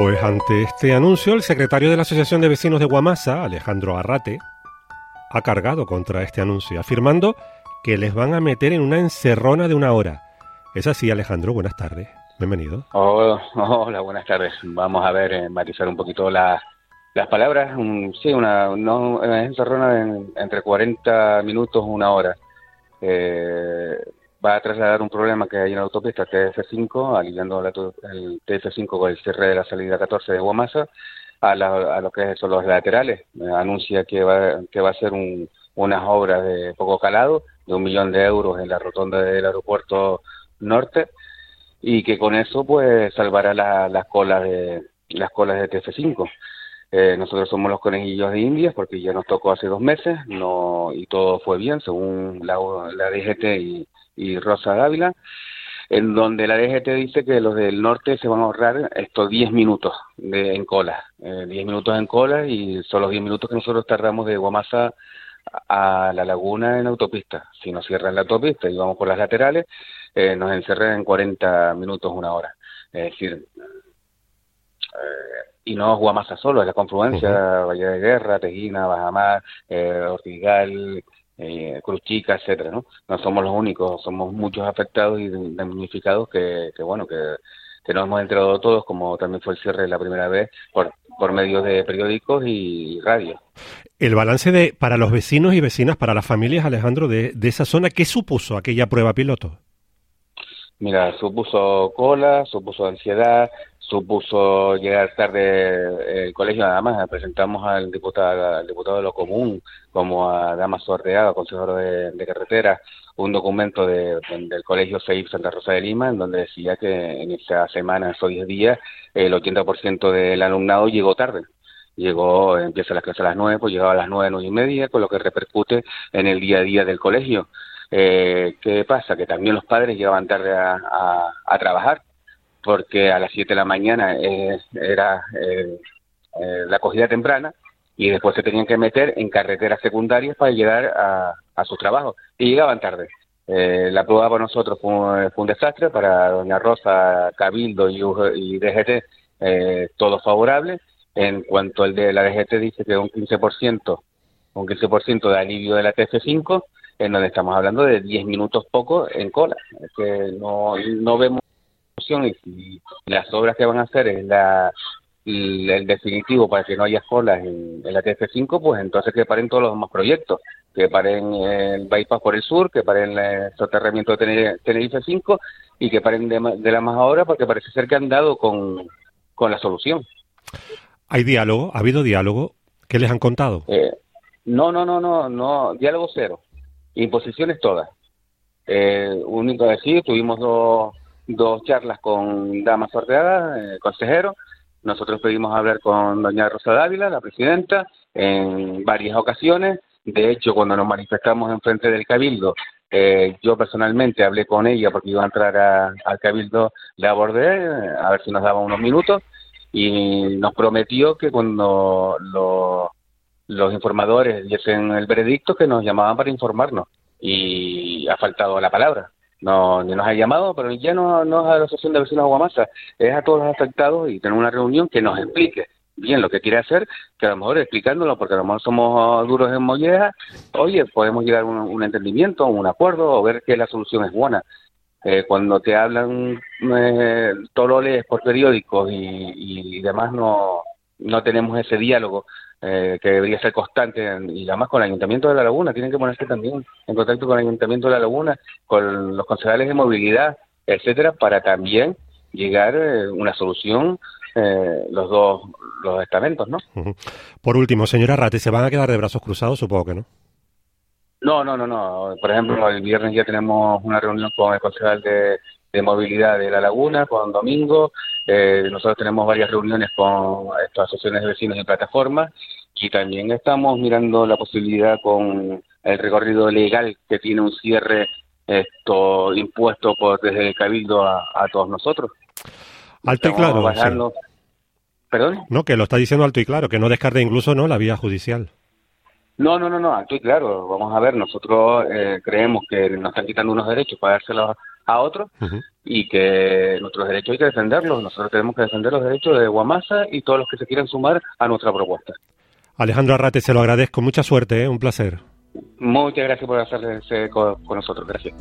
Pues ante este anuncio, el secretario de la Asociación de Vecinos de Guamasa, Alejandro Arrate, ha cargado contra este anuncio, afirmando que les van a meter en una encerrona de una hora. Es así, Alejandro, buenas tardes. Bienvenido. Hola, buenas tardes. Vamos a ver, eh, matizar un poquito las palabras. sí, una, no, encerrona entre 40 minutos una hora. Eh, va a trasladar un problema que hay en la autopista TF5, aliviando el TF5 con el cierre de la salida 14 de Guamasa, a, a lo que son los laterales. anuncia que va, que va a ser unas obras de poco calado, de un millón de euros en la rotonda del aeropuerto norte, y que con eso pues salvará las colas de las colas de TF5. Eh, nosotros somos los conejillos de Indias porque ya nos tocó hace dos meses no y todo fue bien según la, la DGT y, y Rosa Dávila, en donde la DGT dice que los del norte se van a ahorrar estos 10 minutos de, en cola, eh, 10 minutos en cola y son los 10 minutos que nosotros tardamos de Guamasa a la laguna en autopista. Si nos cierran la autopista y vamos por las laterales, eh, nos encerran en 40 minutos, una hora. Es decir, eh, y no Guamasa solo, es la confluencia, Valle de Guerra, Tejina, Bajamar, eh, Ortigal, eh, Cruz Chica, etcétera, ¿no? No somos los únicos, somos muchos afectados y damnificados que, que bueno, que, que nos hemos enterado todos, como también fue el cierre la primera vez, por, por medios de periódicos y radio. El balance de para los vecinos y vecinas, para las familias, Alejandro, de, de esa zona, ¿qué supuso aquella prueba piloto? Mira, supuso cola, supuso ansiedad, supuso llegar tarde el colegio nada más presentamos al diputado al diputado de lo común como a Damaso Arteaga consejero de, carretera un documento de, del colegio CEIF Santa Rosa de Lima en donde decía que en esta semana esos 10 días el 80% del alumnado llegó tarde. Llegó empieza las clases a las 9 pues llegaba a las 9 nueve y media con lo que repercute en el día a día del colegio. Eh, ¿Qué pasa? Que también los padres llegaban tarde a trabajar porque a las 7 de la mañana eh, era eh, eh, la acogida temprana y después se tenían que meter en carreteras secundarias para llegar a, a sus trabajos y llegaban tarde. la prueba para nosotros fue un, desastre, para Doña Rosa, Cabildo y, y DGT, todo favorable. En cuanto al de la DGT dice que un 15%, un 15% de alivio de la TF5, en donde estamos hablando de 10 minutos poco en cola. Que no, no vemos y si las obras que van a hacer es la el, definitivo para que no haya colas en, la TF5, pues entonces que paren todos los demás proyectos, que paren el bypass por el sur, que paren el soterramiento de Tenerife 5 y que paren de, la más ahora porque parece ser que han dado con, con la solución. ¿Hay diálogo? ¿Ha habido diálogo? ¿Qué les han contado? Eh, no, no, no, no, no, diálogo cero. Imposiciones todas. Eh, único decir, tuvimos dos dos charlas con Damas Orteaga, eh, consejero. Nosotros pedimos hablar con doña Rosa Dávila, la presidenta, en varias ocasiones. De hecho, cuando nos manifestamos en frente del Cabildo, eh, yo personalmente hablé con ella porque iba a entrar al Cabildo, le abordé, eh, a ver si nos daba unos minutos, y nos prometió que cuando los informadores diesen el veredicto, que nos llamaban para informarnos. Y ha faltado la palabra no ni nos ha llamado, pero ya no, no es a la Asociación de Vecinos de Guamasa, es a todos los afectados y tener una reunión que nos explique bien lo que quiere hacer, que a lo mejor explicándolo, porque a lo mejor somos duros en molleja, oye, podemos llegar a un, entendimiento, un acuerdo, o ver que la solución es buena. Eh, cuando te hablan eh, todo lo lees por periódicos y, y demás, no, no tenemos ese diálogo eh, que debería ser constante y además con el Ayuntamiento de La Laguna, tienen que ponerse también en contacto con el Ayuntamiento de La Laguna, con los concejales de movilidad, etcétera, para también llegar a eh, una solución eh, los dos los estamentos, ¿no? Por último, señora Rate, ¿se van a quedar de brazos cruzados? Supongo que no. No, no, no, no. Por ejemplo, el viernes ya tenemos una reunión con el concejal de, de movilidad de La Laguna, con Domingo. Eh, nosotros tenemos varias reuniones con estas asociaciones de vecinos y plataformas y también estamos mirando la posibilidad con el recorrido legal que tiene un cierre esto impuesto por desde el cabildo a, todos nosotros. Alto y claro. ¿Perdón? No, que lo está diciendo alto y claro, que no descarte incluso no la vía judicial. No, no, no, no, alto y claro. Vamos a ver, nosotros eh, creemos que nos están quitando unos derechos para dárselos a otros y que nuestros derechos hay que defenderlos. Nosotros tenemos que defender los derechos de Guamasa y todos los que se quieran sumar a nuestra propuesta. Alejandro Arrate, se lo agradezco. Mucha suerte, ¿eh? un placer. Muchas gracias por hacerse con nosotros. Gracias.